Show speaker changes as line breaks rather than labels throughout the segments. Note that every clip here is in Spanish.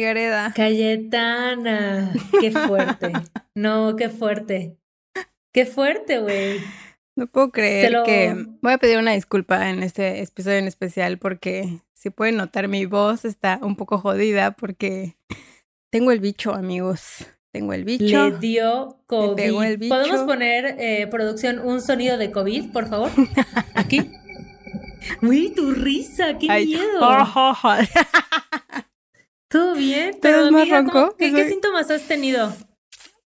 Gareda.
Cayetana. Qué fuerte. no, qué fuerte. Qué fuerte, güey.
No puedo creer que voy a pedir una disculpa en este episodio en especial porque si pueden notar mi voz está un poco jodida porque tengo el bicho, amigos. Tengo el bicho.
Le dio COVID. ¿Podemos poner, eh, producción, un sonido de COVID, por favor? Aquí. Uy, tu risa, qué miedo. ¿Todo bien? Pero, amiga, ¿qué, síntomas has tenido?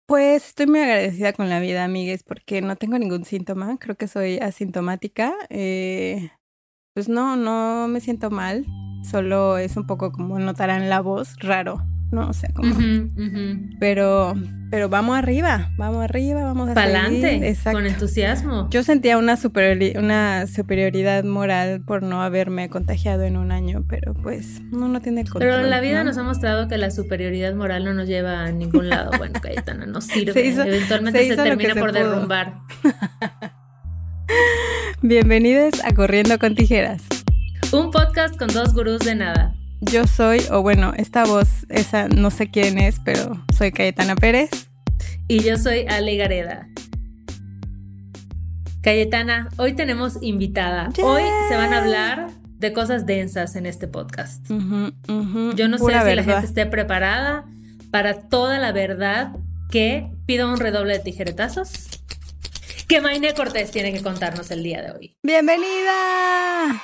Pues estoy muy agradecida con la vida, amigues, porque no tengo ningún síntoma. Creo que soy asintomática. Eh, pues no, no me siento mal. Solo es un poco como notarán la voz raro. ¿No? O sea, como... Pero, pero vamos arriba, vamos arriba, vamos a
Pa'lante, con entusiasmo.
Yo sentía una, una superioridad moral por no haberme contagiado en un año, pero pues uno no tiene el control.
Pero la vida nos ha mostrado que la superioridad moral no nos lleva a ningún lado. Bueno, Cayetana, no sirve. Eventualmente se, termina por derrumbar.
Bienvenidos a Corriendo con Tijeras.
Un podcast con dos gurús de nada.
Yo soy, o bueno, esta voz, esa no sé quién es, pero soy Cayetana Pérez.
Y yo soy Ale Gareda. Cayetana, hoy tenemos invitada. Hoy se van a hablar de cosas densas en este podcast. Yo no sé si la gente esté preparada para toda la verdad que pido un redoble de tijeretazos que Maine Cortés tiene que contarnos el día de hoy.
¡Bienvenida!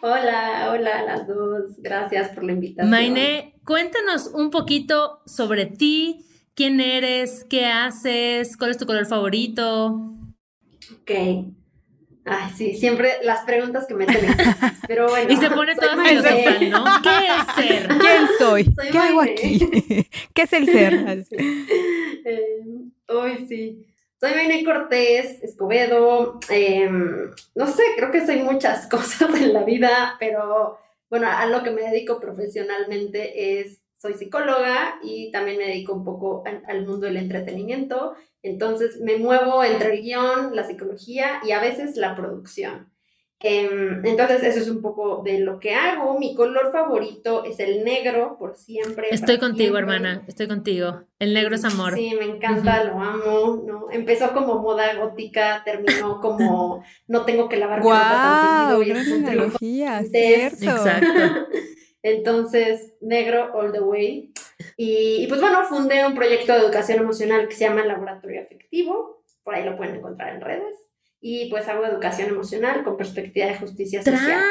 Hola, hola a las dos. Gracias por la invitación.
Maine, cuéntanos un poquito sobre ti, quién eres, qué haces, cuál es tu color favorito.
Ok. Ay, sí, siempre las preguntas que me tienen. Pero bueno.
Y se pone todo filosofal, ¿no? ¿Qué es ser?
¿Quién soy? ¿Qué hago aquí? ¿Qué es el ser?
Eh, hoy sí. Soy Maine Cortés Escobedo. Em, no sé, creo que soy muchas cosas en la vida, pero bueno, a lo que me dedico profesionalmente es, soy psicóloga y también me dedico un poco al mundo del entretenimiento. Entonces me muevo entre el guion, la psicología y a veces la producción. Em, entonces, eso es un poco de lo que hago. Mi color favorito es el negro, por siempre.
Estoy contigo, hermana, estoy contigo. El negro es amor.
Sí, me encanta, lo amo. ¿no? Empezó como moda gótica, terminó como no tengo que lavar
wow, tan seguido. Y es
Exacto.
Entonces, negro all the way. Y, y, pues bueno, fundé un proyecto de educación emocional que se llama Laboratorio Afectivo. Por ahí lo pueden encontrar en redes y pues hago educación emocional con perspectiva de justicia social.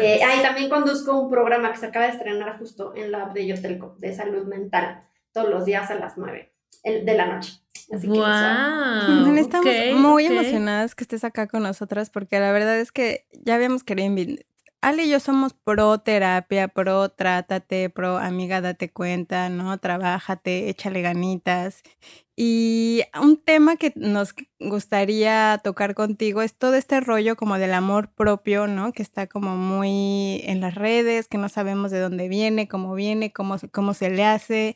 Eh, ahí también conduzco un programa que se acaba de estrenar justo en la app de Yotelco, de salud mental, todos los días a las 9 de la noche.
Así wow,
Estamos muy emocionadas que estés acá con nosotras porque la verdad es que ya habíamos querido Ale y yo somos pro terapia, pro trátate, pro amiga, date cuenta, ¿no? Trabájate, échale ganitas. Y un tema que nos gustaría tocar contigo es todo este rollo como del amor propio, ¿no? Que está como muy en las redes, que no sabemos de dónde viene, cómo viene, cómo, cómo se le hace.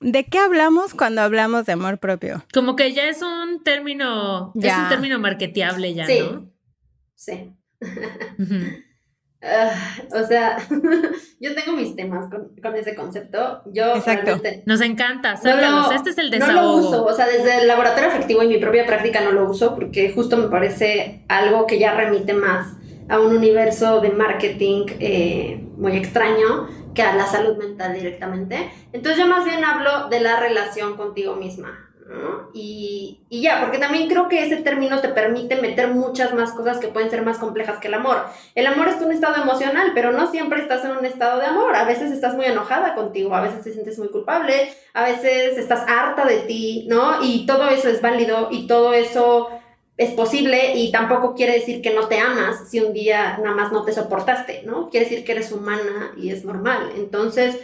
¿De qué hablamos cuando hablamos de amor propio?
Como que ya es un término, es un término marketeable ya, ¿no?
Sí. Ah, o sea, yo tengo mis temas con, ese concepto. Yo
Exacto.
Nos encanta, sácalos. este es el desahogo.
No lo uso, o sea, desde el laboratorio afectivo y mi propia práctica no lo uso porque justo me parece algo que ya remite más a un universo de marketing eh, muy extraño que a la salud mental directamente. Entonces yo más bien hablo de la relación contigo misma. Y, ya, porque también creo que ese término te permite meter muchas más cosas que pueden ser más complejas que el amor. El amor es un estado emocional, pero no siempre estás en un estado de amor. A veces estás muy enojada contigo, a veces te sientes muy culpable, a veces estás harta de ti, ¿no? Y todo eso es válido y todo eso es posible y tampoco quiere decir que no te amas si un día nada más no te soportaste, ¿no? Quiere decir que eres humana y es normal. Entonces,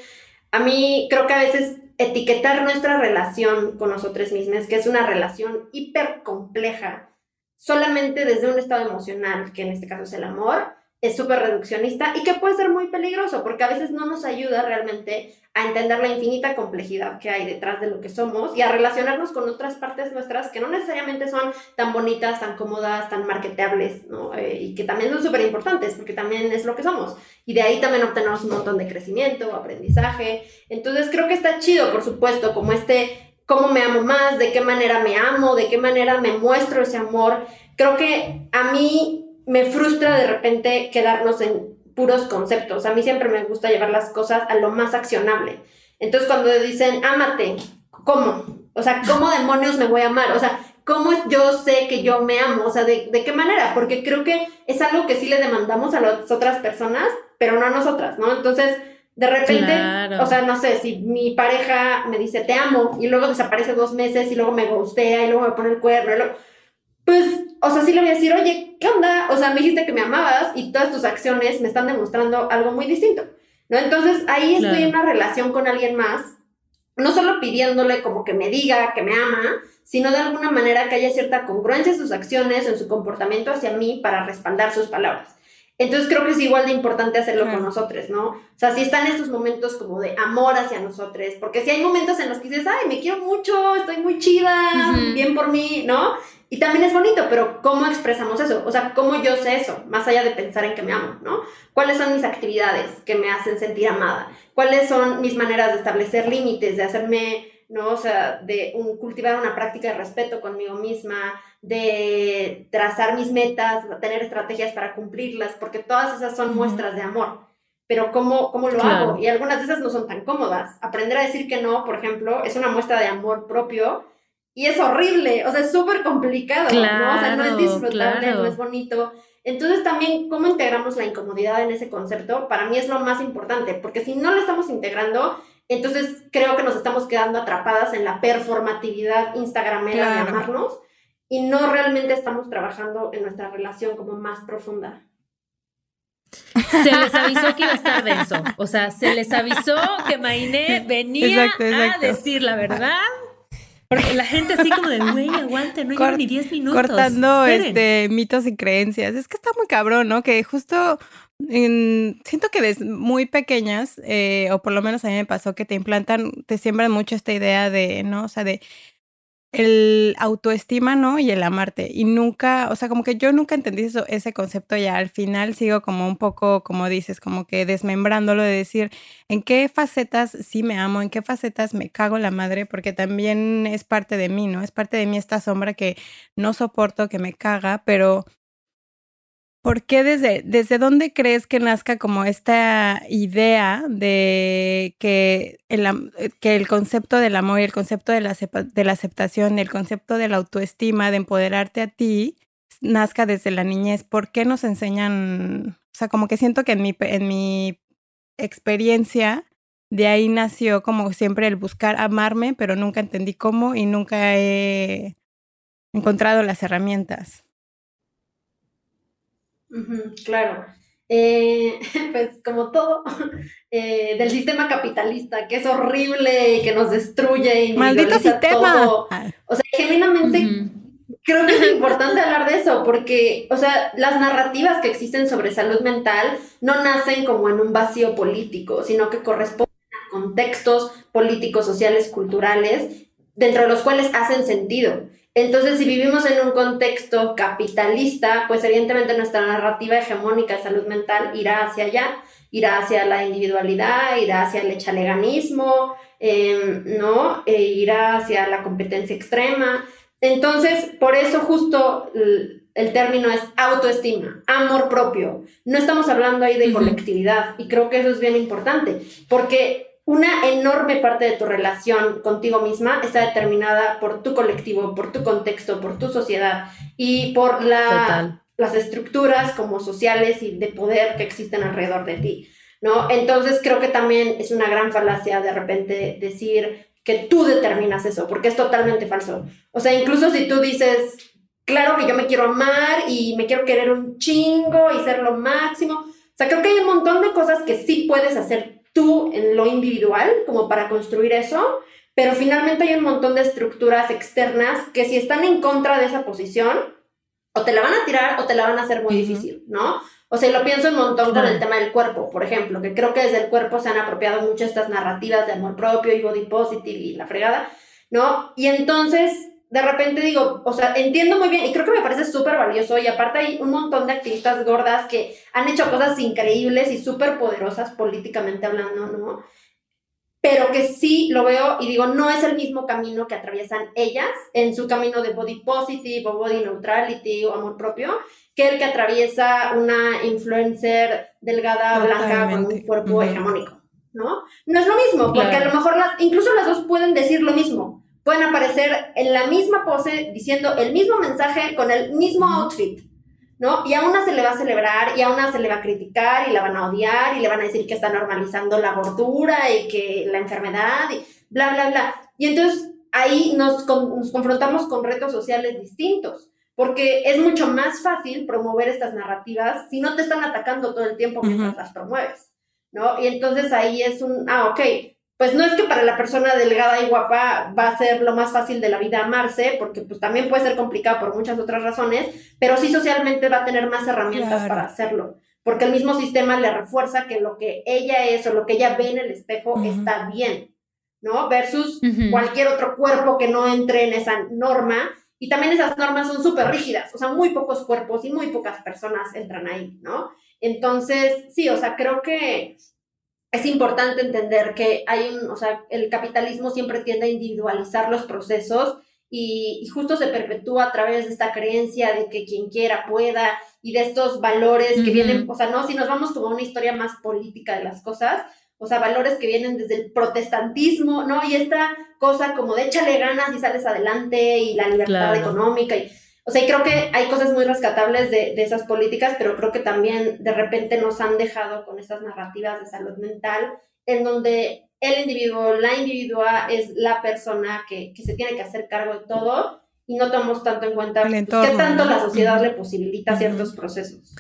a mí creo que a veces etiquetar nuestra relación con nosotros mismos, que es una relación hiper compleja, solamente desde un estado emocional, que en este caso es el amor, es súper reduccionista y que puede ser muy peligroso porque a veces no nos ayuda realmente a entender la infinita complejidad que hay detrás de lo que somos y a relacionarnos con otras partes nuestras que no necesariamente son tan bonitas, tan cómodas, tan marketeables, ¿no? Eh, y que también son súper importantes porque también es lo que somos. Y de ahí también obtenemos un montón de crecimiento, aprendizaje. Entonces creo que está chido, por supuesto, como este, cómo me amo más, de qué manera me amo, de qué manera me muestro ese amor. Creo que a mí me frustra de repente quedarnos en puros conceptos. A mí siempre me gusta llevar las cosas a lo más accionable. Entonces cuando dicen, ámate, ¿cómo? O sea, ¿cómo demonios me voy a amar? O sea, ¿cómo yo sé que yo me amo? O sea, ¿de, qué manera? Porque creo que es algo que sí le demandamos a las otras personas, pero no a nosotras, ¿no? Entonces, de repente, o sea, no sé, si mi pareja me dice te amo y luego desaparece dos meses y luego me gustea y luego me pone el cuerno, pues o sea, sí le voy a decir, oye, ¿qué onda? O sea, me dijiste que me amabas y todas tus acciones me están demostrando algo muy distinto, ¿no? Entonces ahí estoy en una relación con alguien más, no solo pidiéndole como que me diga que me ama, sino de alguna manera que haya cierta congruencia en sus acciones, en su comportamiento hacia mí para respaldar sus palabras. Entonces creo que es igual de importante hacerlo con nosotros, ¿no? O sea, si están estos momentos como de amor hacia nosotros, porque si hay momentos en los que dices, ay, me quiero mucho, estoy muy chida, bien por mí, ¿no? Y también es bonito, pero ¿cómo expresamos eso? O sea, ¿cómo yo sé eso? Más allá de pensar en que me amo, ¿no? ¿Cuáles son mis actividades que me hacen sentir amada? ¿Cuáles son mis maneras de establecer límites, de hacerme, ¿no? O sea, de cultivar una práctica de respeto conmigo misma, de trazar mis metas, tener estrategias para cumplirlas, porque todas esas son muestras de amor. Pero ¿cómo, cómo lo hago? Y algunas de esas no son tan cómodas. Aprender a decir que no, por ejemplo, es una muestra de amor propio y es horrible, o sea, es súper complicado, ¿no? O sea, no es disfrutable, no es bonito. Entonces también, ¿cómo integramos la incomodidad en ese concepto? Para mí es lo más importante, porque si no lo estamos integrando, entonces creo que nos estamos quedando atrapadas en la performatividad instagramera de amarnos y no realmente estamos trabajando en nuestra relación como más profunda.
Se les avisó que iba a estar denso. O sea, se les avisó que Mainé venía a decir la verdad porque la gente así como de, güey, aguante, no lleva ni 10 minutos.
Cortando este, mitos y creencias. Es que está muy cabrón, ¿no? Que justo siento que desde muy pequeñas, eh, o por lo menos a mí me pasó, que te implantan, te siembran mucho esta idea de, ¿no? O sea, de el autoestima, ¿no? Y el amarte. Y nunca, o sea, como que yo nunca entendí eso, ese concepto ya al final sigo como un poco, como dices, como que desmembrándolo de decir en qué facetas sí me amo, en qué facetas me cago la madre, porque también es parte de mí, ¿no? Es parte de mí esta sombra que no soporto, que me caga, pero ¿Por qué desde, desde dónde crees que nazca como esta idea de que el, que el concepto del amor y el concepto de la, de la aceptación, el concepto de la autoestima, de empoderarte a ti, nazca desde la niñez? ¿Por qué nos enseñan? O sea, como que siento que en mi, en mi experiencia, de ahí nació como siempre el buscar amarme, pero nunca entendí cómo y nunca he encontrado las herramientas
claro. Eh, pues como todo eh, del sistema capitalista, que es horrible y que nos destruye y
¡Maldito sistema! Ah.
O sea, genuinamente creo que es importante hablar de eso, porque, o sea, las narrativas que existen sobre salud mental no nacen como en un vacío político, sino que corresponden a contextos políticos, sociales, culturales, dentro de los cuales hacen sentido. Entonces, si vivimos en un contexto capitalista, pues evidentemente nuestra narrativa hegemónica de salud mental irá hacia allá, irá hacia la individualidad, irá hacia el echaleganismo, em, ¿no? E irá hacia la competencia extrema. Entonces, por eso justo el, término es autoestima, amor propio. No estamos hablando ahí de colectividad y creo que eso es bien importante, porque una enorme parte de tu relación contigo misma está determinada por tu colectivo, por tu contexto, por tu sociedad y por la, las estructuras como sociales y de poder que existen alrededor de ti, ¿no? Entonces creo que también es una gran falacia de repente decir que tú determinas eso, porque es totalmente falso. O sea, incluso si tú dices, claro que yo me quiero amar y me quiero querer un chingo y ser lo máximo. O sea, creo que hay un montón de cosas que sí puedes hacer tú en lo individual como para construir eso, pero finalmente hay un montón de estructuras externas que si están en contra de esa posición, o te la van a tirar o te la van a hacer muy difícil, ¿no? O sea, lo pienso un montón con el tema del cuerpo, por ejemplo, que creo que desde el cuerpo se han apropiado mucho estas narrativas de amor propio y body positive y la fregada, ¿no? Y entonces, de repente digo, o sea, entiendo muy bien y creo que me parece súper valioso y aparte hay un montón de activistas gordas que han hecho cosas increíbles y súper poderosas políticamente hablando, ¿no? Pero que sí lo veo y digo, no es el mismo camino que atraviesan ellas en su camino de body positive o body neutrality o amor propio que el que atraviesa una influencer delgada, blanca, con un cuerpo hegemónico, ¿no? No es lo mismo, porque a lo mejor las, incluso las dos pueden decir lo mismo. Pueden aparecer en la misma pose diciendo el mismo mensaje con el mismo outfit, ¿no? Y a una se le va a celebrar y a una se le va a criticar y la van a odiar y le van a decir que está normalizando la gordura y que la enfermedad y bla, bla, bla. Y entonces ahí nos, nos confrontamos con retos sociales distintos porque es mucho más fácil promover estas narrativas si no te están atacando todo el tiempo mientras las promueves, ¿no? Y entonces ahí es un, ah, ok, pues no es que para la persona delgada y guapa va a ser lo más fácil de la vida amarse, porque pues también puede ser complicado por muchas otras razones, pero sí socialmente va a tener más herramientas para hacerlo, porque el mismo sistema le refuerza que lo que ella es o lo que ella ve en el espejo está bien, ¿no? Versus cualquier otro cuerpo que no entre en esa norma y también esas normas son súper rígidas, o sea, muy pocos cuerpos y muy pocas personas entran ahí, ¿no? Entonces, sí, o sea, creo que es importante entender que hay un, o sea, el capitalismo siempre tiende a individualizar los procesos y, justo se perpetúa a través de esta creencia de que quien quiera pueda y de estos valores que vienen, o sea, no, si nos vamos como a una historia más política de las cosas, o sea, valores que vienen desde el protestantismo, ¿no? Y esta cosa como de échale ganas y sales adelante y la libertad económica. Y, o sea, y creo que hay cosas muy rescatables de, de, esas políticas, pero creo que también de repente nos han dejado con esas narrativas de salud mental en donde el individuo, la individua es la persona que, que se tiene que hacer cargo de todo y no tomamos tanto en cuenta pues, qué tanto la sociedad le posibilita ciertos procesos.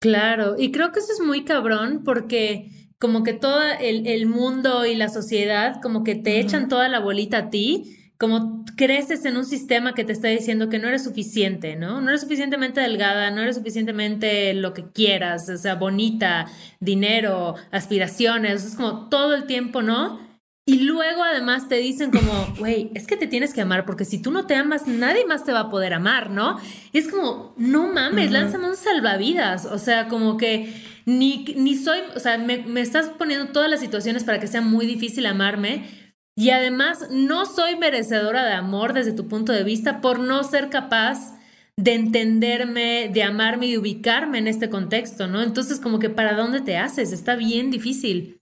Claro, y creo que eso es muy cabrón porque como que todo el, mundo y la sociedad como que te echan toda la bolita a ti, como creces en un sistema que te está diciendo que no eres suficiente, ¿no? No eres suficientemente delgada, no eres suficientemente lo que quieras, o sea, bonita, dinero, aspiraciones, es como todo el tiempo, ¿no? Y luego además te dicen como, güey, es que te tienes que amar porque si tú no te amas, nadie más te va a poder amar, ¿no? Y es como, no mames, lánzame un salvavidas. O sea, como que ni, ni soy, o sea, me, me estás poniendo todas las situaciones para que sea muy difícil amarme. Y además no soy merecedora de amor desde tu punto de vista por no ser capaz de entenderme, de amarme y de ubicarme en este contexto, ¿no? Entonces, como que para dónde te haces, está bien difícil.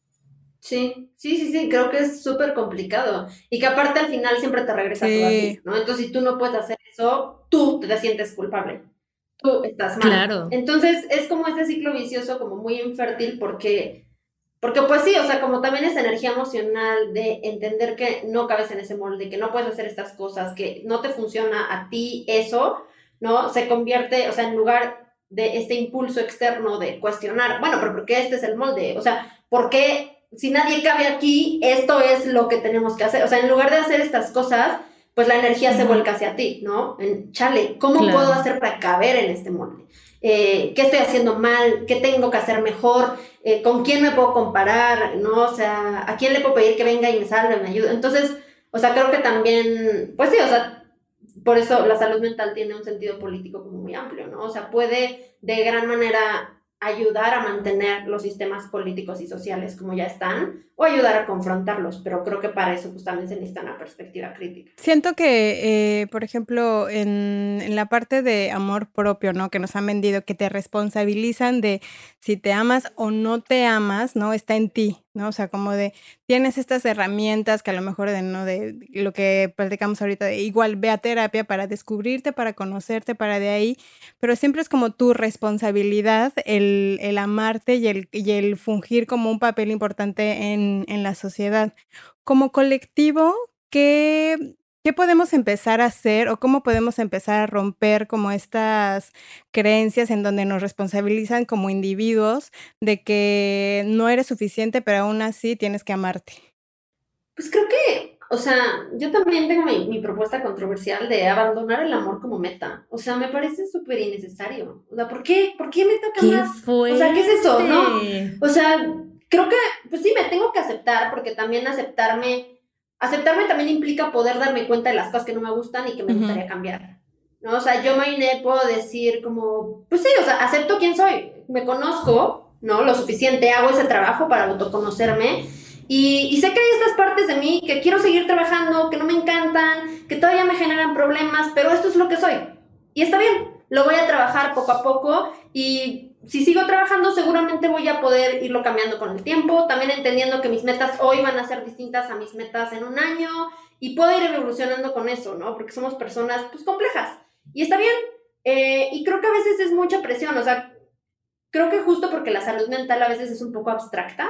Sí, sí, sí, sí, creo que es súper complicado. Y que aparte al final siempre te regresa a ti, ¿no? Entonces, si tú no puedes hacer eso, tú te sientes culpable. Tú estás mal. Claro. Entonces, es como este ciclo vicioso, como muy infértil, porque, porque pues sí, o sea, como también es energía emocional de entender que no cabes en ese molde, que no puedes hacer estas cosas, que no te funciona a ti eso, ¿no? Se convierte, o sea, en lugar de este impulso externo de cuestionar, bueno, pero ¿por qué este es el molde? O sea, ¿por qué si nadie cabe aquí, esto es lo que tenemos que hacer. O sea, en lugar de hacer estas cosas, pues la energía se vuelca hacia ti, ¿no? En, chale, ¿cómo puedo hacer para caber en este molde? Eh, ¿Qué estoy haciendo mal? ¿Qué tengo que hacer mejor? Eh, ¿Con quién me puedo comparar? ¿No? O sea, ¿a quién le puedo pedir que venga y me salve, me ayude? Entonces, o sea, creo que también, pues sí, o sea, por eso la salud mental tiene un sentido político como muy amplio, ¿no? O sea, puede de gran manera ayudar a mantener los sistemas políticos y sociales como ya están o ayudar a confrontarlos, pero creo que para eso pues también se necesita una perspectiva crítica.
Siento que, eh, por ejemplo, en, en, la parte de amor propio, ¿no? Que nos han vendido, que te responsabilizan de si te amas o no te amas, ¿no? Está en ti, ¿no? O sea, como de, tienes estas herramientas que a lo mejor de, ¿no? De lo que platicamos ahorita, de igual ve a terapia para descubrirte, para conocerte, para de ahí, pero siempre es como tu responsabilidad el, el amarte y el, y el fungir como un papel importante en, en la sociedad. Como colectivo, ¿qué, ¿Qué podemos empezar a hacer o cómo podemos empezar a romper como estas creencias en donde nos responsabilizan como individuos de que no eres suficiente, pero aún así tienes que amarte?
Pues creo que, o sea, yo también tengo mi, propuesta controversial de abandonar el amor como meta. O sea, me parece súper innecesario. O sea, ¿por qué? ¿Por qué me toca más? O sea, ¿qué es eso? No. O sea, creo que, pues sí, me tengo que aceptar, porque también aceptarme aceptarme también implica poder darme cuenta de las cosas que no me gustan y que me gustaría cambiar. ¿no? O sea, yo, Mainé, puedo decir como, pues sí, o sea, acepto quién soy, me conozco, ¿no? Lo suficiente, hago ese trabajo para autoconocerme y, y, sé que hay estas partes de mí que quiero seguir trabajando, que no me encantan, que todavía me generan problemas, pero esto es lo que soy. Y está bien, lo voy a trabajar poco a poco y si sigo trabajando, seguramente voy a poder irlo cambiando con el tiempo, también entendiendo que mis metas hoy van a ser distintas a mis metas en un año y puedo ir evolucionando con eso, ¿no? Porque somos personas, pues, complejas. Y está bien. Eh, y creo que a veces es mucha presión, o sea, creo que justo porque la salud mental a veces es un poco abstracta,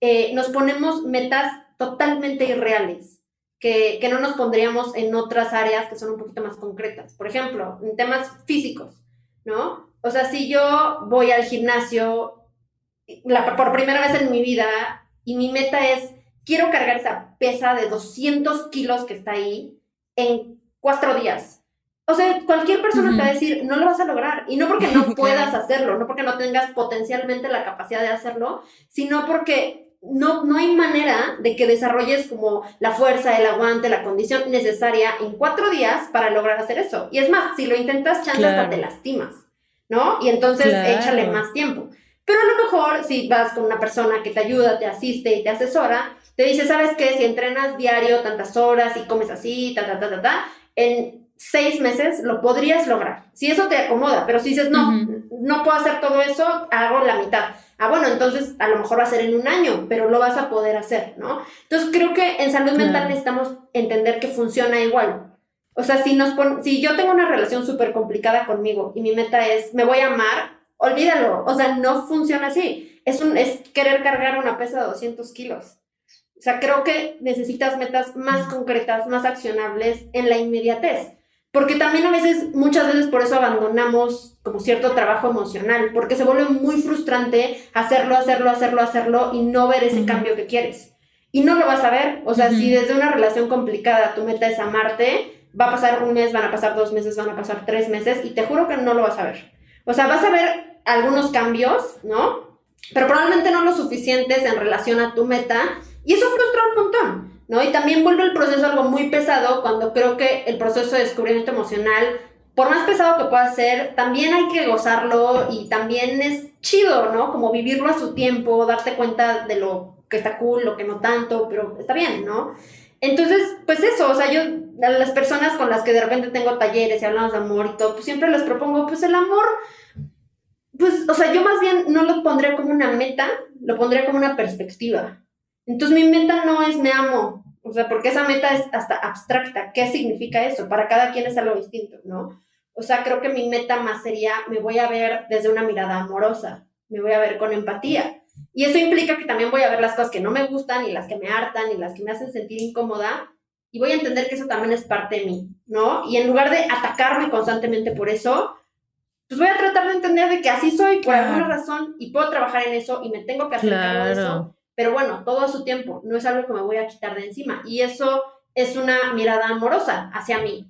eh, nos ponemos metas totalmente irreales, que, que no nos pondríamos en otras áreas que son un poquito más concretas. Por ejemplo, en temas físicos, ¿no? O sea, si yo voy al gimnasio por primera vez en mi vida y mi meta es, quiero cargar esa pesa de 200 kilos que está ahí en cuatro días. O sea, cualquier persona te va a decir, no lo vas a lograr. Y no porque no puedas hacerlo, no porque no tengas potencialmente la capacidad de hacerlo, sino porque no, no hay manera de que desarrolles como la fuerza, el aguante, la condición necesaria en cuatro días para lograr hacer eso. Y es más, si lo intentas, chance hasta te lastimas. ¿No? Y entonces échale más tiempo. Pero a lo mejor si vas con una persona que te ayuda, te asiste y te asesora, te dice, ¿sabes qué? Si entrenas diario tantas horas y comes así, ta, ta, ta, ta, ta, en seis meses lo podrías lograr. Si eso te acomoda, pero si dices, no, no puedo hacer todo eso, hago la mitad. Ah, bueno, entonces a lo mejor va a ser en un año, pero lo vas a poder hacer, ¿no? Entonces creo que en salud mental necesitamos entender que funciona igual. O sea, si, nos si yo tengo una relación súper complicada conmigo y mi meta es, me voy a amar, olvídalo. O sea, no funciona así. Es, un, es querer cargar una pesa de 200 kilos. O sea, creo que necesitas metas más concretas, más accionables en la inmediatez. Porque también a veces, muchas veces por eso abandonamos como cierto trabajo emocional, porque se vuelve muy frustrante hacerlo, hacerlo, hacerlo, hacerlo y no ver ese cambio que quieres. Y no lo vas a ver. O sea, si desde una relación complicada tu meta es amarte, va a pasar un mes, van a pasar dos meses, van a pasar tres meses y te juro que no lo vas a ver. O sea, vas a ver algunos cambios, ¿no? Pero probablemente no lo suficientes en relación a tu meta y eso frustra un montón, ¿no? Y también vuelve el proceso algo muy pesado cuando creo que el proceso de descubrimiento emocional, por más pesado que pueda ser, también hay que gozarlo y también es chido, ¿no? Como vivirlo a su tiempo, darte cuenta de lo que está cool, lo que no tanto, pero está bien, ¿no? Entonces, pues eso, o sea, yo a las personas con las que de repente tengo talleres y hablamos de amor y todo, pues siempre les propongo, pues el amor, pues, o sea, yo más bien no lo pondría como una meta, lo pondría como una perspectiva. Entonces, mi meta no es me amo, o sea, porque esa meta es hasta abstracta. ¿Qué significa eso? Para cada quien es algo distinto, ¿no? O sea, creo que mi meta más sería, me voy a ver desde una mirada amorosa, me voy a ver con empatía y eso implica que también voy a ver las cosas que no me gustan y las que me hartan y las que me hacen sentir incómoda y voy a entender que eso también es parte de mí, ¿no? Y en lugar de atacarme constantemente por eso, pues voy a tratar de entender de que así soy por alguna razón y puedo trabajar en eso y me tengo que hacer cargo de eso. Pero bueno, todo a su tiempo, no es algo que me voy a quitar de encima. Y eso es una mirada amorosa hacia mí.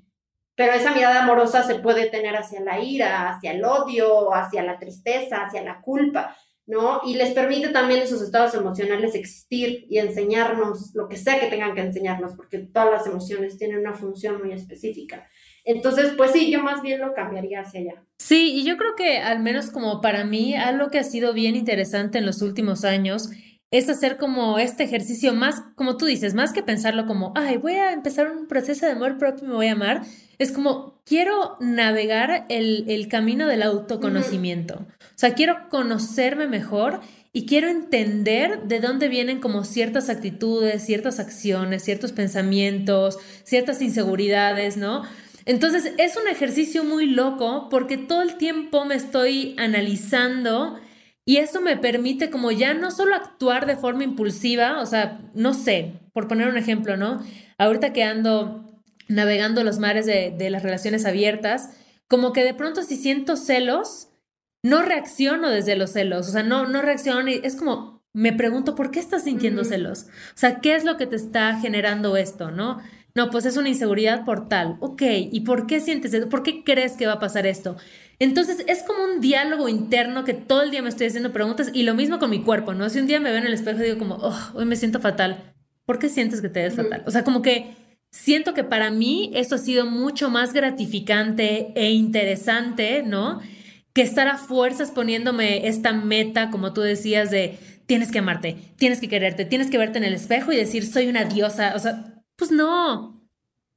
Pero esa mirada amorosa se puede tener hacia la ira, hacia el odio, hacia la tristeza, hacia la culpa. ¿No? Y les permite también esos estados emocionales existir y enseñarnos lo que sea que tengan que enseñarnos, porque todas las emociones tienen una función muy específica. Entonces, pues sí, yo más bien lo cambiaría hacia allá.
Sí, y yo creo que al menos como para mí, algo que ha sido bien interesante en los últimos años es hacer como este ejercicio más, como tú dices, más que pensarlo como, ay, voy a empezar un proceso de amor propio y me voy a amar, es como, quiero navegar el, camino del autoconocimiento. O sea, quiero conocerme mejor y quiero entender de dónde vienen como ciertas actitudes, ciertas acciones, ciertos pensamientos, ciertas inseguridades, ¿no? Entonces es un ejercicio muy loco porque todo el tiempo me estoy analizando y eso me permite como ya no solo actuar de forma impulsiva, o sea, no sé, por poner un ejemplo, ¿no? Ahorita que ando navegando los mares de, de las relaciones abiertas, como que de pronto si siento celos, no reacciono desde los celos, o sea, no, no reacciono, es como, me pregunto, ¿por qué estás sintiendo celos? O sea, ¿qué es lo que te está generando esto, no? No, pues es una inseguridad por tal. Ok, ¿y por qué sientes eso? ¿Por qué crees que va a pasar esto? Entonces es como un diálogo interno que todo el día me estoy haciendo preguntas y lo mismo con mi cuerpo, ¿no? Si un día me veo en el espejo y digo como, oh, hoy me siento fatal, ¿por qué sientes que te ves fatal? O sea, como que siento que para mí esto ha sido mucho más gratificante e interesante, ¿no? Que estar a fuerzas poniéndome esta meta, como tú decías, de tienes que amarte, tienes que quererte, tienes que verte en el espejo y decir, soy una diosa. O sea, pues no,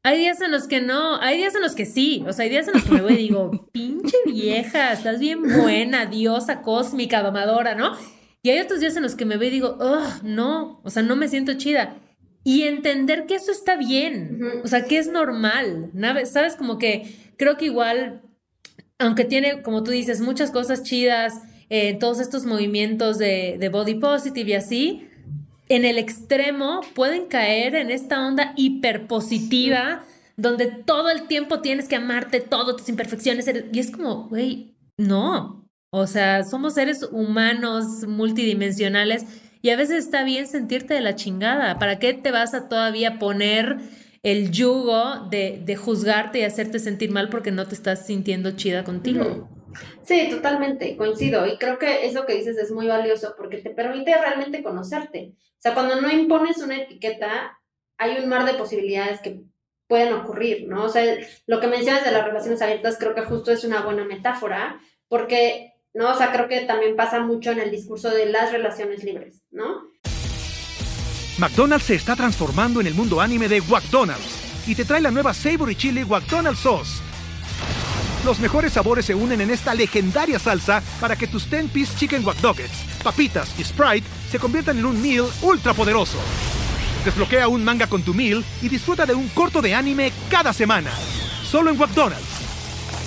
hay días en los que no, hay días en los que sí, o sea, hay días en los que me voy y digo, pinche vieja, estás bien buena, diosa cósmica, domadora, ¿no? Y hay otros días en los que me veo y digo, oh, no, o sea, no me siento chida. Y entender que eso está bien, o sea, que es normal, ¿sabes? Como que creo que igual, aunque tiene, como tú dices, muchas cosas chidas, eh, todos estos movimientos de, de body positive y así, en el extremo pueden caer en esta onda hiperpositiva donde todo el tiempo tienes que amarte todas tus imperfecciones y es como, güey, no. O sea, somos seres humanos multidimensionales y a veces está bien sentirte de la chingada. ¿Para qué te vas a todavía poner el yugo de, de juzgarte y hacerte sentir mal porque no te estás sintiendo chida contigo?
Sí, totalmente, coincido. Y creo que eso que dices es muy valioso porque te permite realmente conocerte. O sea, cuando no impones una etiqueta, hay un mar de posibilidades que pueden ocurrir, ¿no? O sea, lo que mencionas de las relaciones abiertas creo que justo es una buena metáfora porque, ¿no? O sea, creo que también pasa mucho en el discurso de las relaciones libres, ¿no?
McDonald's se está transformando en el mundo anime de McDonald's y te trae la nueva Savory Chili McDonald's Sauce los mejores sabores se unen en esta legendaria salsa para que tus 10-piece chicken wack papitas y Sprite se conviertan en un meal ultra poderoso. Desbloquea un manga con tu meal y disfruta de un corto de anime cada semana. Solo en McDonald's.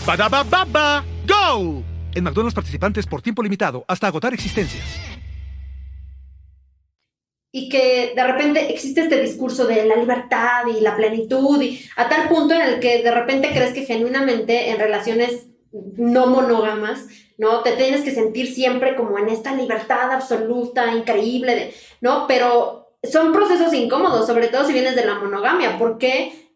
baba ¡Go! En McDonald's participantes por tiempo limitado hasta agotar existencias
y que de repente existe este discurso de la libertad y la plenitud y a tal punto en el que de repente crees que genuinamente en relaciones no monógamas, ¿no? Te tienes que sentir siempre como en esta libertad absoluta, increíble, ¿no? Pero son procesos incómodos, sobre todo si vienes de la monogamia. ¿Por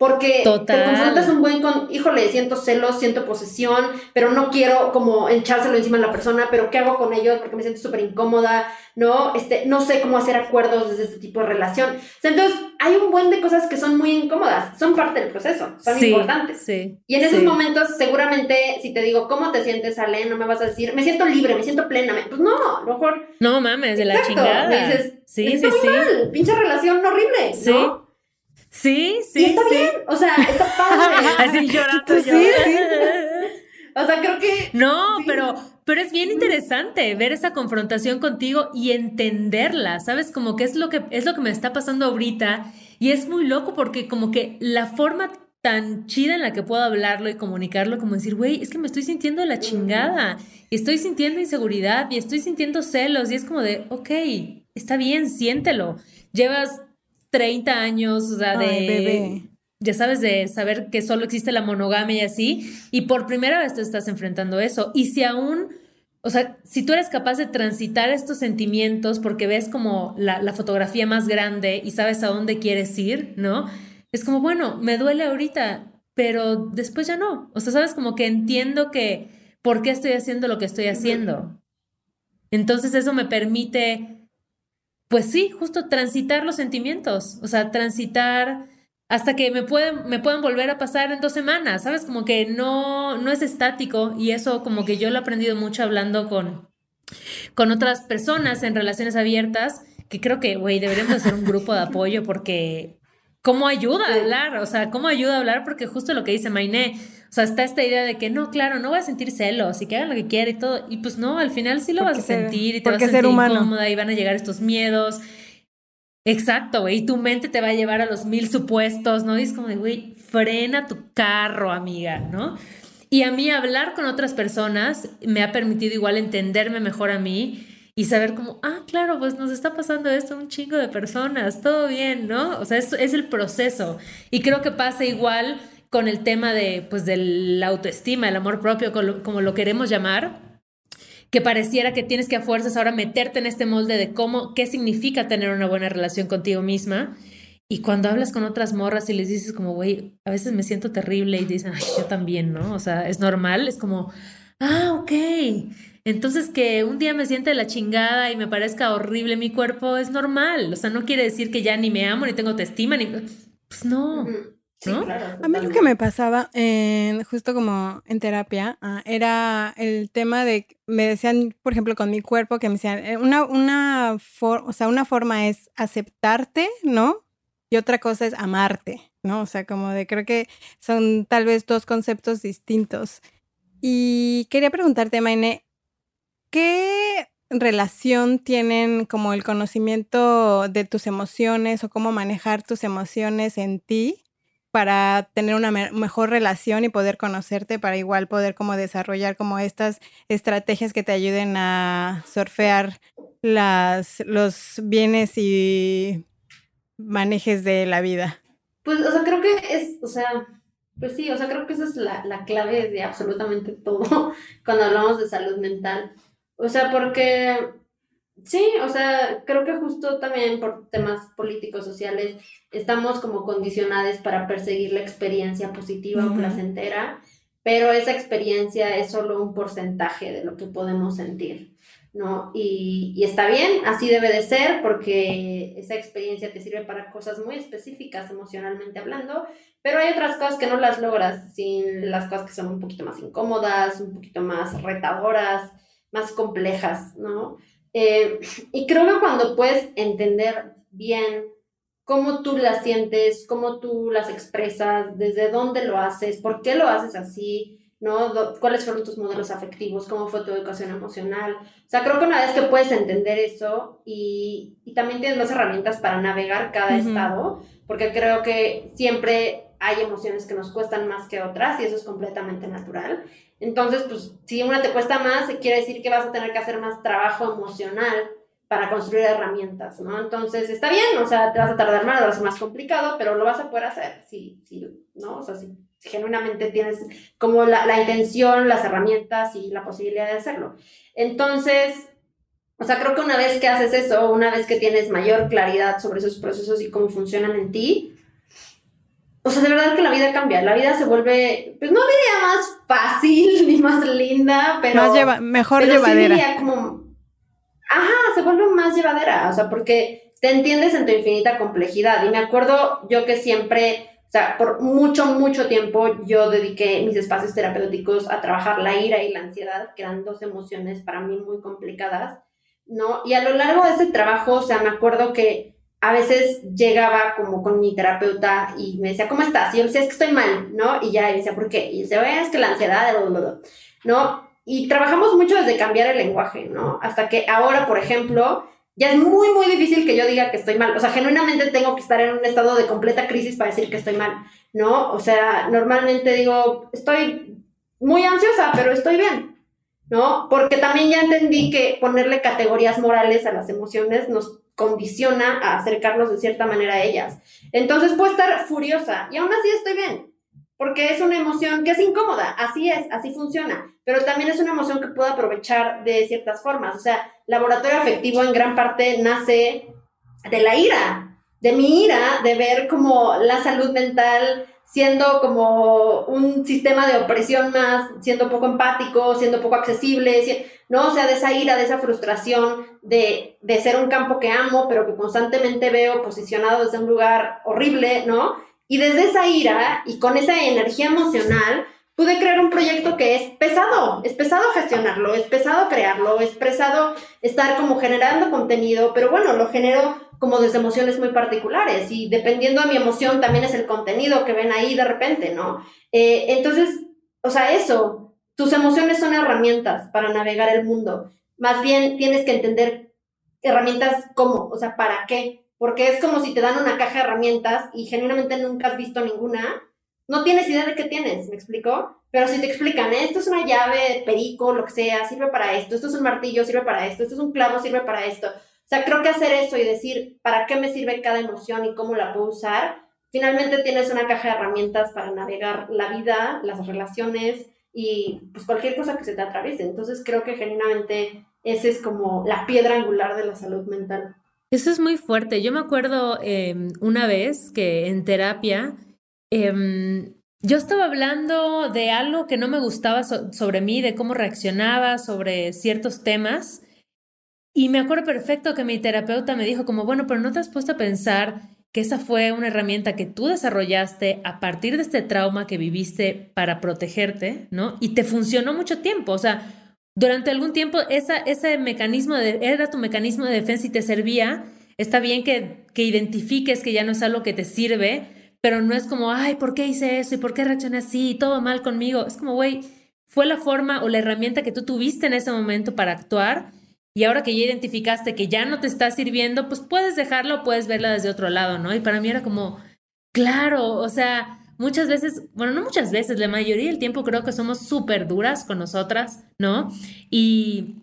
Porque te confrontas un buen con, híjole, siento celos, siento posesión, pero no quiero como echárselo encima a la persona, pero ¿qué hago con ellos? Porque me siento súper incómoda, ¿no? Este, no sé cómo hacer acuerdos desde este tipo de relación. entonces, hay un buen de cosas que son muy incómodas, son parte del proceso, son importantes. Sí, y en esos momentos, seguramente, si te digo, ¿cómo te sientes, Ale? No me vas a decir, me siento libre, me siento plena. Pues no, a lo mejor...
No mames, de la chingada. Me dices,
sí, sí, sí. Mal, pinche relación horrible, ¿no?
Sí, sí.
Y está bien, o sea, está padre.
Así llorando yo.
Sí, sí. O sea, creo que.
No, pero, pero es bien interesante ver esa confrontación contigo y entenderla, ¿sabes? Como que es lo que es lo que me está pasando ahorita. Y es muy loco porque como que la forma tan chida en la que puedo hablarlo y comunicarlo, como decir, güey, es que me estoy sintiendo la chingada, y estoy sintiendo inseguridad, y estoy sintiendo celos, y es como de, ok, está bien, siéntelo. Llevas 30 años, o sea, de... Ya sabes, de saber que solo existe la monogamia y así, y por primera vez te estás enfrentando eso. Y si aún, o sea, si tú eres capaz de transitar estos sentimientos porque ves como la, la fotografía más grande y sabes a dónde quieres ir, ¿no? Es como, bueno, me duele ahorita, pero después ya no. O sea, sabes, como que entiendo que por qué estoy haciendo lo que estoy haciendo. Entonces eso me permite pues sí, justo transitar los sentimientos, o sea, transitar hasta que me pueden, me puedan volver a pasar en dos semanas, ¿sabes? Como que no, no es estático y eso como que yo lo he aprendido mucho hablando con, con otras personas en relaciones abiertas, que creo que, güey, deberíamos hacer un grupo de apoyo porque ¿cómo ayuda a hablar? O sea, ¿cómo ayuda a hablar? Porque justo lo que dice Mainé, o sea, está esta idea de que no, claro, no voy a sentir celos y que hagan lo que quieran y todo. Y pues no, al final sí lo vas a sentir y te vas a sentir incómoda y van a llegar estos miedos. Exacto, güey. Y tu mente te va a llevar a los mil supuestos, ¿no? Y es como de, güey, frena tu carro, amiga, ¿no? Y a mí hablar con otras personas me ha permitido igual entenderme mejor a mí y saber como, ah, claro, pues nos está pasando esto a un chingo de personas, todo bien, ¿no? O sea, es, es el proceso. Y creo que pasa igual con el tema de, pues, de la autoestima, el amor propio, como lo queremos llamar, que pareciera que tienes que a fuerzas ahora meterte en este molde de cómo, qué significa tener una buena relación contigo misma. Y cuando hablas con otras morras y les dices como, güey, a veces me siento terrible y dicen, ay, yo también, ¿no? O sea, es normal, es como, ah, ok. Entonces que un día me siente la chingada y me parezca horrible mi cuerpo es normal. O sea, no quiere decir que ya ni me amo, ni tengo autoestima, ni... Pues no.
a mí lo que me pasaba, justo como en terapia, ah, era el tema de, me decían, por ejemplo, con mi cuerpo, que me decían, eh, una, una, o sea, una forma es aceptarte, ¿no? Y otra cosa es amarte, ¿no? O sea, como de, creo que son tal vez dos conceptos distintos. Y quería preguntarte, Maine, ¿qué relación tienen como el conocimiento de tus emociones o cómo manejar tus emociones en ti para tener una mejor relación y poder conocerte para igual poder como desarrollar como estas estrategias que te ayuden a surfear las, los bienes y manejes de la vida?
Pues, o sea, creo que es, o sea, pues sí, o sea, creo que esa es la, la clave de absolutamente todo cuando hablamos de salud mental. O sea, porque sí, o sea, creo que justo también por temas políticos, sociales, estamos como condicionados para perseguir la experiencia positiva o placentera, pero esa experiencia es solo un porcentaje de lo que podemos sentir. ¿no? Y, y, está bien, así debe de ser, porque esa experiencia te sirve para cosas muy específicas emocionalmente hablando, pero hay otras cosas que no las logras sin las cosas que son un poquito más incómodas, un poquito más retadoras, más complejas, ¿no? Eh, y creo que cuando puedes entender bien cómo tú las sientes, cómo tú las expresas, desde dónde lo haces, por qué lo haces así, ¿no? ¿Cuáles fueron tus modelos afectivos? ¿Cómo fue tu educación emocional? O sea, creo que una vez que puedes entender eso y, y también tienes más herramientas para navegar cada estado, porque creo que siempre hay emociones que nos cuestan más que otras y eso es completamente natural. Entonces, pues si una te cuesta más, quiere decir que vas a tener que hacer más trabajo emocional para construir herramientas, ¿no? Entonces, está bien, o sea, te vas a tardar más, va a ser más complicado, pero lo vas a poder hacer, sí, sí, ¿no? O sea, sí genuinamente tienes como la, la, intención, las herramientas y la posibilidad de hacerlo. Entonces, o sea, creo que una vez que haces eso, una vez que tienes mayor claridad sobre esos procesos y cómo funcionan en ti, o sea, de verdad que la vida cambia, la vida se vuelve, pues no diría más fácil ni más linda, pero...
Más lleva, mejor llevadera.
Sí diría como, ajá, se vuelve más llevadera, o sea, porque te entiendes en tu infinita complejidad. Y me acuerdo yo que siempre o sea, por mucho, mucho tiempo yo dediqué mis espacios terapéuticos a trabajar la ira y la ansiedad, que eran dos emociones para mí muy complicadas, ¿no? Y a lo largo de ese trabajo, o sea, me acuerdo que a veces llegaba como con mi terapeuta y me decía, ¿cómo estás? Y yo decía, es que estoy mal, ¿no? Y ya, y decía, ¿por qué? Y decía, es que la ansiedad, ¿no? Y trabajamos mucho desde cambiar el lenguaje, ¿no? Hasta que ahora, por ejemplo, ya es muy, muy difícil que yo diga que estoy mal. O sea, genuinamente tengo que estar en un estado de completa crisis para decir que estoy mal, ¿no? O sea, normalmente digo, estoy muy ansiosa, pero estoy bien, ¿no? Porque también ya entendí que ponerle categorías morales a las emociones nos condiciona a acercarnos de cierta manera a ellas. Entonces puedo estar furiosa y aún así estoy bien porque es una emoción que es incómoda, así es, así funciona, pero también es una emoción que puedo aprovechar de ciertas formas. O sea, laboratorio afectivo en gran parte nace de la ira, de mi ira, de ver como la salud mental siendo como un sistema de opresión más, siendo poco empático, siendo poco accesible, ¿no? O sea, de esa ira, de esa frustración de, de ser un campo que amo, pero que constantemente veo posicionado desde un lugar horrible, ¿no? Y desde esa ira y con esa energía emocional, pude crear un proyecto que es pesado, es pesado gestionarlo, es pesado crearlo, es pesado estar como generando contenido, pero bueno, lo genero como desde emociones muy particulares y dependiendo de mi emoción también es el contenido que ven ahí de repente, ¿no? Eh, entonces, o sea, eso, tus emociones son herramientas para navegar el mundo. Más bien tienes que entender herramientas cómo, o sea, para qué porque es como si te dan una caja de herramientas y genuinamente nunca has visto ninguna, no tienes idea de qué tienes, ¿me explico? Pero si te explican, esto es una llave, perico, lo que sea, sirve para esto, esto es un martillo, sirve para esto, esto es un clavo, sirve para esto. O sea, creo que hacer eso y decir para qué me sirve cada emoción y cómo la puedo usar, finalmente tienes una caja de herramientas para navegar la vida, las relaciones y pues cualquier cosa que se te atraviese. Entonces creo que genuinamente esa es como la piedra angular de la salud mental.
Eso es muy fuerte. Yo me acuerdo em, una vez que en terapia em, yo estaba hablando de algo que no me gustaba sobre mí, de cómo reaccionaba sobre ciertos temas. Y me acuerdo perfecto que mi terapeuta me dijo como, bueno, pero no te has puesto a pensar que esa fue una herramienta que tú desarrollaste a partir de este trauma que viviste para protegerte, ¿no? Y te funcionó mucho tiempo, o sea, durante algún tiempo esa, ese mecanismo era tu mecanismo de defensa y te servía. Está bien que, que identifiques que ya no es algo que te sirve, pero no es como, ay, ¿por qué hice eso? ¿Y por qué reaccioné así? Todo mal conmigo. Es como, güey, fue la forma o la herramienta que tú tuviste en ese momento para actuar y ahora que ya identificaste que ya no te está sirviendo, pues puedes dejarlo o puedes verla desde otro lado, ¿no? Y para mí era como, claro, o sea, muchas veces, bueno, no muchas veces, la mayoría del tiempo creo que somos súper duras con nosotras, ¿no? Y,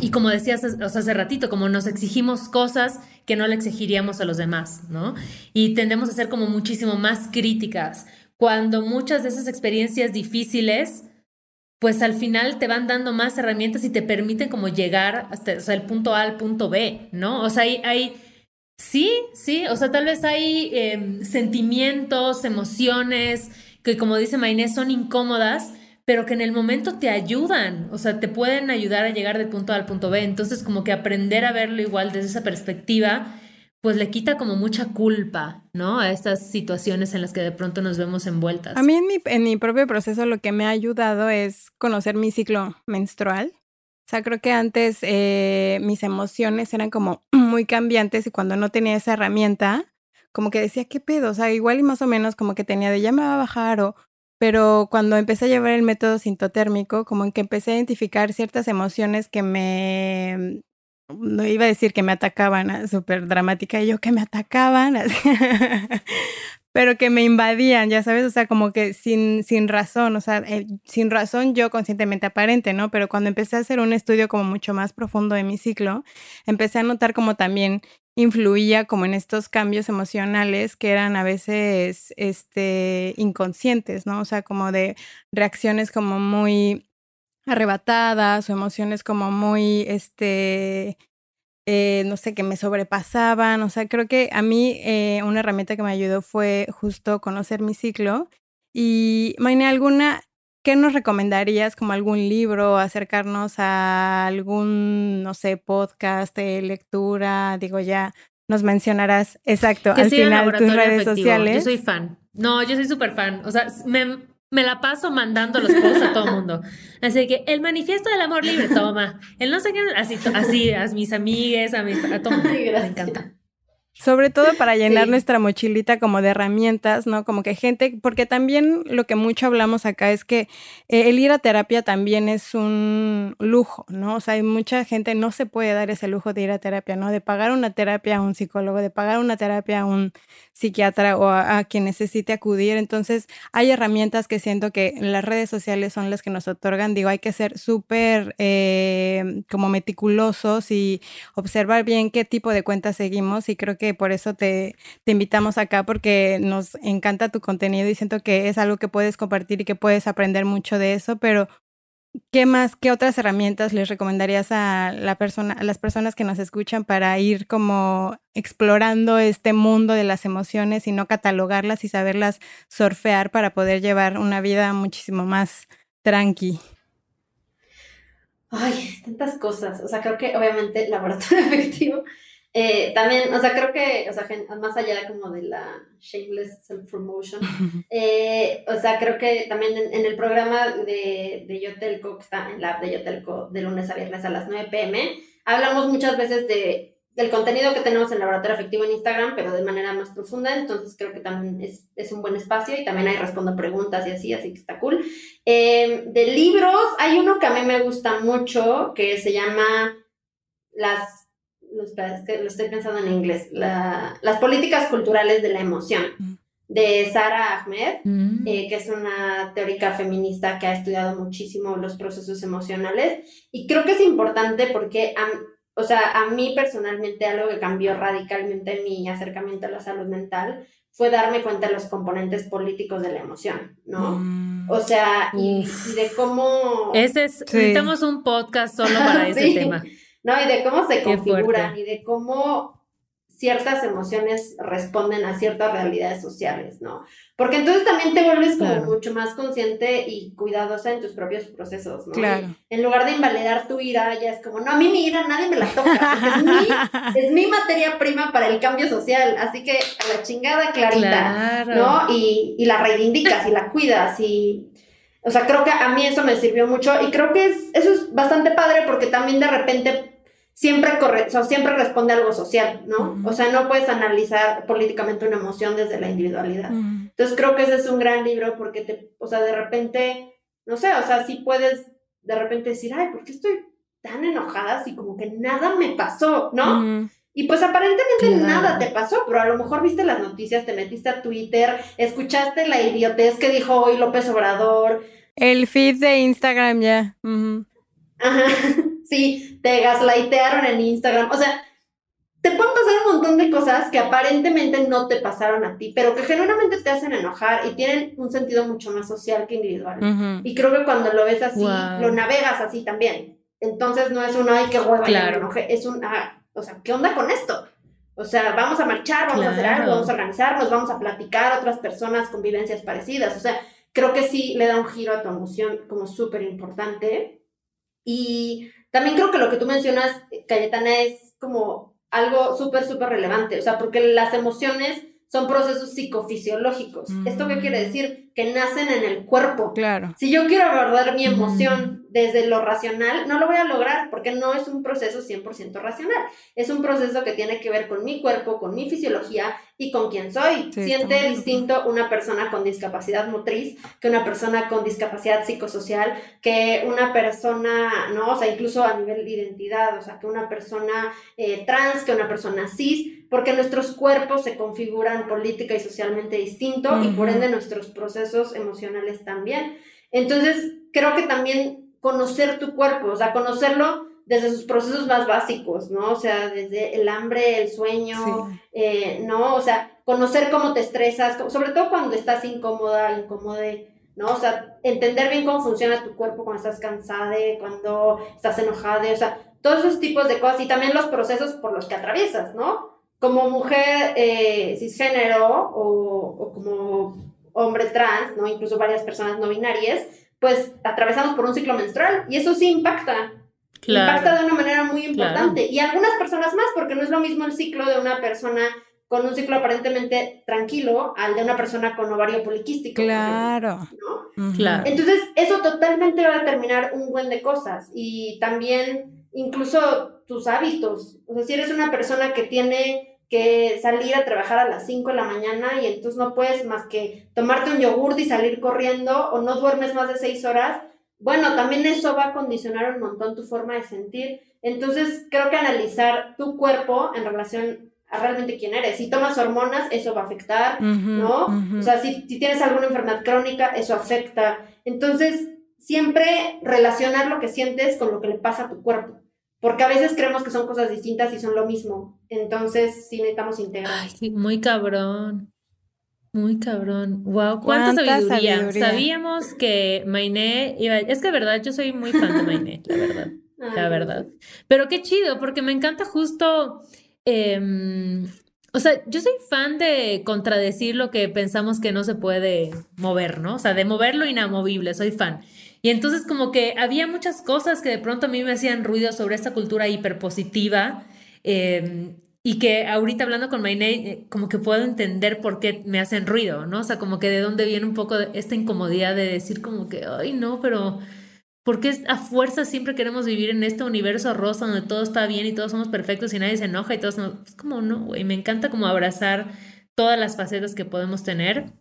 y como decías hace ratito, como nos exigimos cosas que no le exigiríamos a los demás, ¿no? Y tendemos a ser como muchísimo más críticas, cuando muchas de esas experiencias difíciles pues al final te van dando más herramientas y te permiten como llegar hasta el punto A al punto B, ¿no? O sea, hay, hay sí, sí, o sea, tal vez hay em, sentimientos, emociones que como dice Mainés son incómodas, pero que en el momento te ayudan, o sea, te pueden ayudar a llegar del punto A al punto B. Entonces, como que aprender a verlo igual desde esa perspectiva pues le quita como mucha culpa, ¿no? A estas situaciones en las que de pronto nos vemos envueltas.
A mí en mi, en mi propio proceso lo que me ha ayudado es conocer mi ciclo menstrual. O sea, creo que antes eh, mis emociones eran como muy cambiantes y cuando no tenía esa herramienta, como que decía, ¿qué pedo? O sea, igual y más o menos como que tenía de ya me va a bajar o... Pero cuando empecé a llevar el método sintotérmico, como en que empecé a identificar ciertas emociones que me no iba a decir que me atacaban, ah, súper dramática, y yo que me atacaban, pero que me invadían, ya sabes, o sea, como que sin, sin razón, o sea, eh, sin razón yo conscientemente aparente, ¿no? Pero cuando empecé a hacer un estudio como mucho más profundo de mi ciclo, empecé a notar como también influía como en estos cambios emocionales que eran a veces este inconscientes, ¿no? O sea, como de reacciones como muy arrebatadas o emociones como muy, este, eh, no sé, que me sobrepasaban. O sea, creo que a mí eh, una herramienta que me ayudó fue justo conocer mi ciclo. Y, Maine, ¿alguna, qué nos recomendarías como algún libro, acercarnos a algún, no sé, podcast, lectura? Digo, ya nos mencionarás exacto al final tus redes sociales.
Yo soy fan. No, yo soy súper fan. O sea, me, me la paso mandando los posts a todo el mundo. Así que el manifiesto del amor libre, toma. El no sé qué, así, así a mis amigues, a mis, a todo mundo. Me encanta.
Sobre todo para llenar nuestra mochilita como de herramientas, ¿no? Como que gente, porque también lo que mucho hablamos acá es que eh, el ir a terapia también es un lujo, ¿no? O sea, hay mucha gente no se puede dar ese lujo de ir a terapia, ¿no? De pagar una terapia a un psicólogo, de pagar una terapia a un psiquiatra o a, quien necesite acudir. Entonces, hay herramientas que siento que las redes sociales son las que nos otorgan. Digo, hay que ser súper eh, como meticulosos y observar bien qué tipo de cuentas seguimos y creo que por eso te, te invitamos acá porque nos encanta tu contenido y siento que es algo que puedes compartir y que puedes aprender mucho de eso, pero ¿Qué más, qué otras herramientas les recomendarías a, la persona, a las personas que nos escuchan para ir como explorando este mundo de las emociones y no catalogarlas y saberlas surfear para poder llevar una vida muchísimo más tranqui?
Ay, tantas cosas. O sea, creo que obviamente laboratorio efectivo eh, también, o sea, creo que, o sea, más allá como de la shameless self-promotion, eh, o sea, creo que también en, el programa de, de Yotelco, que está en la app de Yotelco de lunes a viernes a las 9 pm, hablamos muchas veces de, del contenido que tenemos en Laboratorio Afectivo en Instagram, pero de manera más profunda, entonces creo que también es, es un buen espacio y también hay respondo preguntas y así, así que está cool. Eh, de libros, hay uno que a mí me gusta mucho, que se llama Las lo, estoy pensando en inglés, las políticas culturales de la emoción, mm. de Sara Ahmed, mm. eh, que es una teórica feminista que ha estudiado muchísimo los procesos emocionales. Y creo que es importante porque, o sea, a mí personalmente algo que cambió radicalmente mi acercamiento a la salud mental fue darme cuenta de los componentes políticos de la emoción, ¿no? Mm. O sea, y, de cómo...
Ese es, necesitamos un podcast solo para ese tema.
No, y de cómo se configuran y de cómo ciertas emociones responden a ciertas realidades sociales, ¿no? Porque entonces también te vuelves como mucho más consciente y cuidadosa en tus propios procesos, ¿no? Claro. En lugar de invalidar tu ira, ya es como, no, a mí mi ira nadie me la toca, es mi, es mi materia prima para el cambio social, así que a la chingada clarita, ¿no? Y, y la reivindicas y la cuidas y... O sea, creo que a mí eso me sirvió mucho y creo que es, eso es bastante padre porque también de repente siempre, corre, o siempre responde a algo social, ¿no? O sea, no puedes analizar políticamente una emoción desde la individualidad. Entonces creo que ese es un gran libro porque te, o sea, de repente, no sé, o sea, sí puedes de repente decir, ay, ¿por qué estoy tan enojada si como que nada me pasó, ¿no? Y pues aparentemente nada te pasó, pero a lo mejor viste las noticias, te metiste a Twitter, escuchaste la idiotez que dijo hoy López Obrador.
El feed de Instagram ya.
Ajá sí, te gaslightearon en Instagram. O sea, te pueden pasar un montón de cosas que aparentemente no te pasaron a ti, pero que genuinamente te hacen enojar y tienen un sentido mucho más social que individual. Y creo que cuando lo ves así, lo navegas así también. Entonces no es un, ay, qué hueva, claro. Es un, ah, o sea, ¿qué onda con esto? O sea, vamos a marchar, vamos a hacer algo, vamos a organizarnos, vamos a platicar a otras personas con vivencias parecidas. O sea, creo que sí le da un giro a tu emoción como súper importante. Y también creo que lo que tú mencionas, Cayetana, es como algo súper, súper relevante, o sea, porque las emociones son procesos psicofisiológicos. ¿Esto qué quiere mm. decir? Que nacen en el cuerpo.
Claro.
Si yo quiero abordar mi emoción mm. desde lo racional, no lo voy a lograr porque no es un proceso 100% racional. Es un proceso que tiene que ver con mi cuerpo, con mi fisiología y con quién soy. Siente distinto una persona con discapacidad motriz que una persona con discapacidad psicosocial, que una persona, ¿no? O sea, incluso a nivel de identidad, o sea, que una persona eh, trans, que una persona cis, porque nuestros cuerpos se configuran política y socialmente distinto y por ende nuestros procesos emocionales también. Entonces, creo que también conocer tu cuerpo, o sea, conocerlo desde sus procesos más básicos, ¿no? O sea, desde el hambre, el sueño, eh, ¿no? O sea, conocer cómo te estresas, sobre todo cuando estás incómoda, incómode, ¿no? O sea, entender bien cómo funciona tu cuerpo cuando estás cansada, cuando estás enojada, o sea, todos esos tipos de cosas y también los procesos por los que atraviesas, ¿no? Como mujer eh, cisgénero o, o como hombre trans, ¿no? Incluso varias personas no binarias, pues atravesamos por un ciclo menstrual y eso sí impacta Impacta de una manera muy importante. Y algunas personas más, porque no es lo mismo el ciclo de una persona con un ciclo aparentemente tranquilo al de una persona con ovario poliquístico.
Claro.
claro. Entonces, eso totalmente va a determinar un buen de cosas. Y también, incluso tus hábitos. O sea, si eres una persona que tiene que salir a trabajar a las 5 de la mañana y entonces no puedes más que tomarte un yogurt y salir corriendo o no duermes más de 6 horas, bueno, también eso va a condicionar un montón tu forma de sentir. Entonces, creo que analizar tu cuerpo en relación a realmente quién eres. Si tomas hormonas, eso va a afectar, ¿no? O sea, si, si tienes alguna enfermedad crónica, eso afecta. Entonces, siempre relacionar lo que sientes con lo que le pasa a tu cuerpo. Porque a veces creemos que son cosas distintas y son lo mismo. Entonces, sí necesitamos integrar.
Ay, muy cabrón. Muy cabrón. Wow, cuánta, sabiduría? Sabíamos que Mainé iba. Es que, verdad, yo soy muy fan de Mainé, la verdad. La verdad. Pero qué chido, porque me encanta justo. Em, o sea, yo soy fan de contradecir lo que pensamos que no se puede mover, ¿no? O sea, de mover lo inamovible, soy fan. Y entonces como que había muchas cosas que de pronto a mí me hacían ruido sobre esta cultura hiperpositiva. Eh, y que ahorita hablando con Mainé, eh, como que puedo entender por qué me hacen ruido, ¿no? O sea, como que de dónde viene un poco esta incomodidad de decir como que, ay, no, pero ¿por qué a fuerza siempre queremos vivir en este universo rosa donde todo está bien y todos somos perfectos y nadie se enoja y todos no? Es como, no, güey, me encanta como abrazar todas las facetas que podemos tener.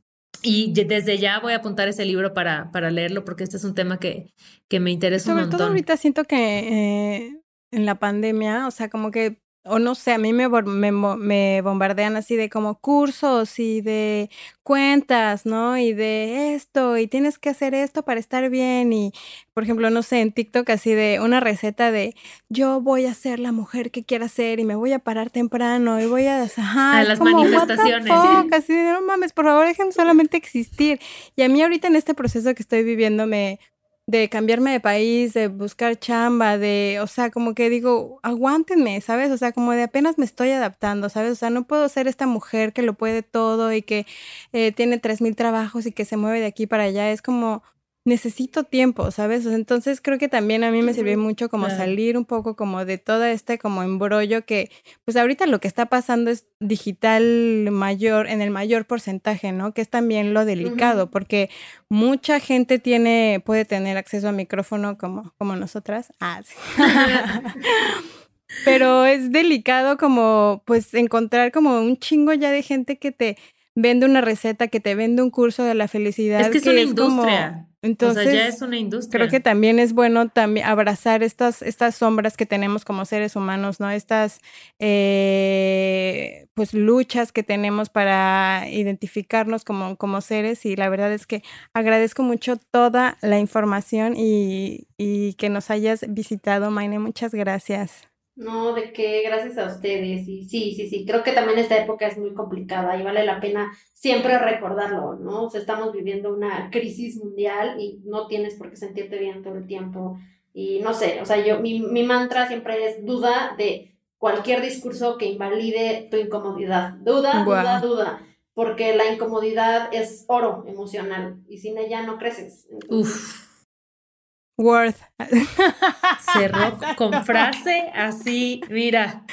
Y desde ya voy a apuntar ese libro para, para leerlo porque este es un tema que, que me interesa un montón.
Sobre todo ahorita siento que eh, en la pandemia, o sea, como que o no sé, a mí me, me, bombardean así de como cursos y de cuentas, ¿no? Y de esto, y tienes que hacer esto para estar bien. Y, por ejemplo, no sé, en TikTok así de una receta de yo voy a ser la mujer que quiera ser y me voy a parar temprano y voy a...
Ajá, a las manifestaciones.
así de no mames, por favor, dejen solamente existir. Y a mí ahorita en este proceso que estoy viviendo me de cambiarme de país, de buscar chamba, de, o sea, como que digo, aguántenme, ¿sabes? O sea, como de apenas me estoy adaptando, ¿sabes? O sea, no puedo ser esta mujer que lo puede todo y que eh, tiene tres mil trabajos y que se mueve de aquí para allá. Es como, necesito tiempo, ¿sabes? Entonces creo que también a mí me sirvió mucho como salir un poco como de todo este como embrollo que pues ahorita lo que está pasando es digital mayor, en el mayor porcentaje, ¿no? Que es también lo delicado, porque mucha gente tiene, puede tener acceso a micrófono como, como nosotras. Ah, sí. Pero es delicado como pues encontrar como un chingo ya de gente que te vende una receta, que te vende un curso de la felicidad.
Es que es una industria. Entonces, ya es una industria.
Creo que también es bueno también abrazar estas, estas sombras que tenemos como seres humanos, ¿no? Estas eh, pues luchas que tenemos para identificarnos como, como seres. Y la verdad es que agradezco mucho toda la información y, y que nos hayas visitado, Maine. Muchas gracias.
No, de qué, gracias a ustedes. Y sí, sí, sí, creo que también esta época es muy complicada y vale la pena siempre recordarlo, ¿no? O sea, estamos viviendo una crisis mundial y no tienes por qué sentirte bien todo el tiempo. Y no sé, o sea, yo, mi, mi mantra siempre es duda de cualquier discurso que invalide tu incomodidad. Duda, duda, duda. Porque la incomodidad es oro emocional y sin ella no creces.
Uf.
Worth.
Cerró con frase así, mira.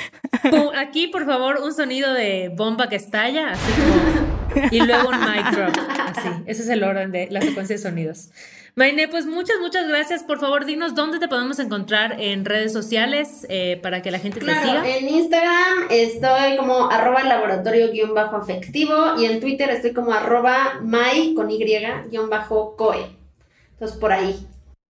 aquí, por favor, un sonido de bomba que estalla, así como, y luego un mic drop, así. Ese es el orden de la secuencia de sonidos. Maine, pues muchas, muchas gracias. Por favor, dinos dónde te podemos encontrar en redes sociales eh, para que la gente te siga.
En Instagram estoy como arroba laboratorio-afectivo y en Twitter estoy como arroba my con y-coe. Entonces por ahí.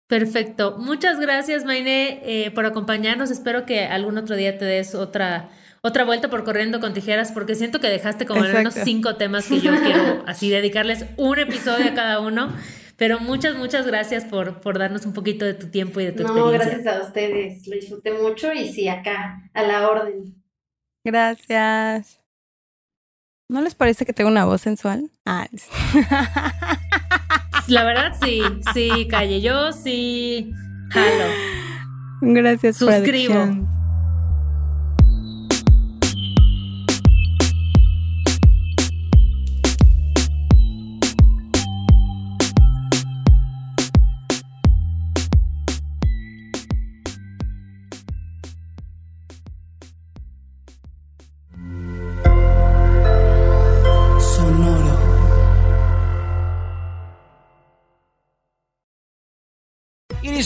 Perfecto. Muchas gracias, Maine, eh, por acompañarnos. Espero que algún otro día te des otra, otra vuelta por corriendo con tijeras, porque siento que dejaste como unos cinco temas que yo quiero así dedicarles un episodio a cada uno. Pero muchas, muchas gracias por, por darnos un poquito de tu tiempo y de tu no,
experiencia. No, gracias a ustedes. Lo disfruté mucho y sí, acá, a la orden.
Gracias. ¿No les parece que tengo una voz sensual? Ah.
La verdad, sí, sí, calle. Yo sí. Jalo.
Gracias,
Suscribo.